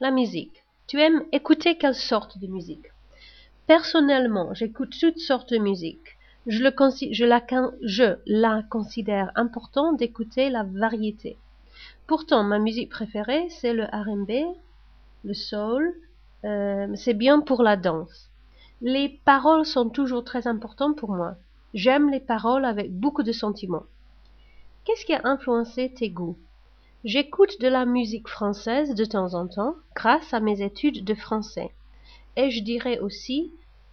La musique. Tu aimes écouter quelle sorte de musique? Personnellement, j'écoute toutes sortes de musique. Je, la, je la considère important d'écouter la variété. Pourtant, ma musique préférée, c'est le R&B, le soul. Euh, c'est bien pour la danse. Les paroles sont toujours très importantes pour moi. J'aime les paroles avec beaucoup de sentiments. Qu'est-ce qui a influencé tes goûts? J'écoute de la musique française de temps en temps grâce à mes études de français. Et je dirais aussi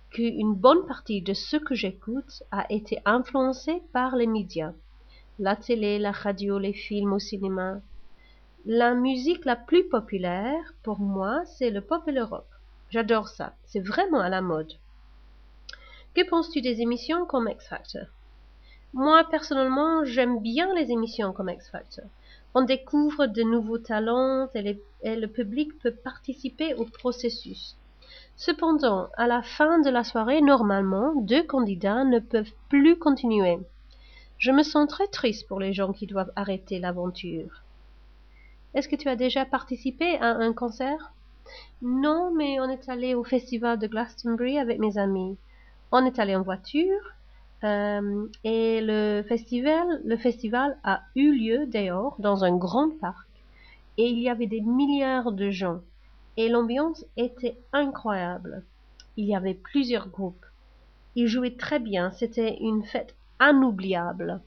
qu'une bonne partie de ce que j'écoute a été influencé par les médias. La télé, la radio, les films au cinéma. La musique la plus populaire pour moi, c'est le pop et le rock. J'adore ça. C'est vraiment à la mode. Que penses-tu des émissions comme X Factor? Moi, personnellement, j'aime bien les émissions comme X Factor. On découvre de nouveaux talents et, et, le public peut participer au processus. Cependant, à la fin de la soirée, normalement, deux candidats ne peuvent plus continuer. Je me sens très triste pour les gens qui doivent arrêter l'aventure. Est-ce que tu as déjà participé à un concert? Non, mais on est allé au festival de Glastonbury avec mes amis. On est allé en voiture euh, et le festival, le festival a eu lieu dehors dans un grand parc et il y avait des milliards de gens et l'ambiance était incroyable. Il y avait plusieurs groupes. Ils jouaient très bien, c'était une fête inoubliable.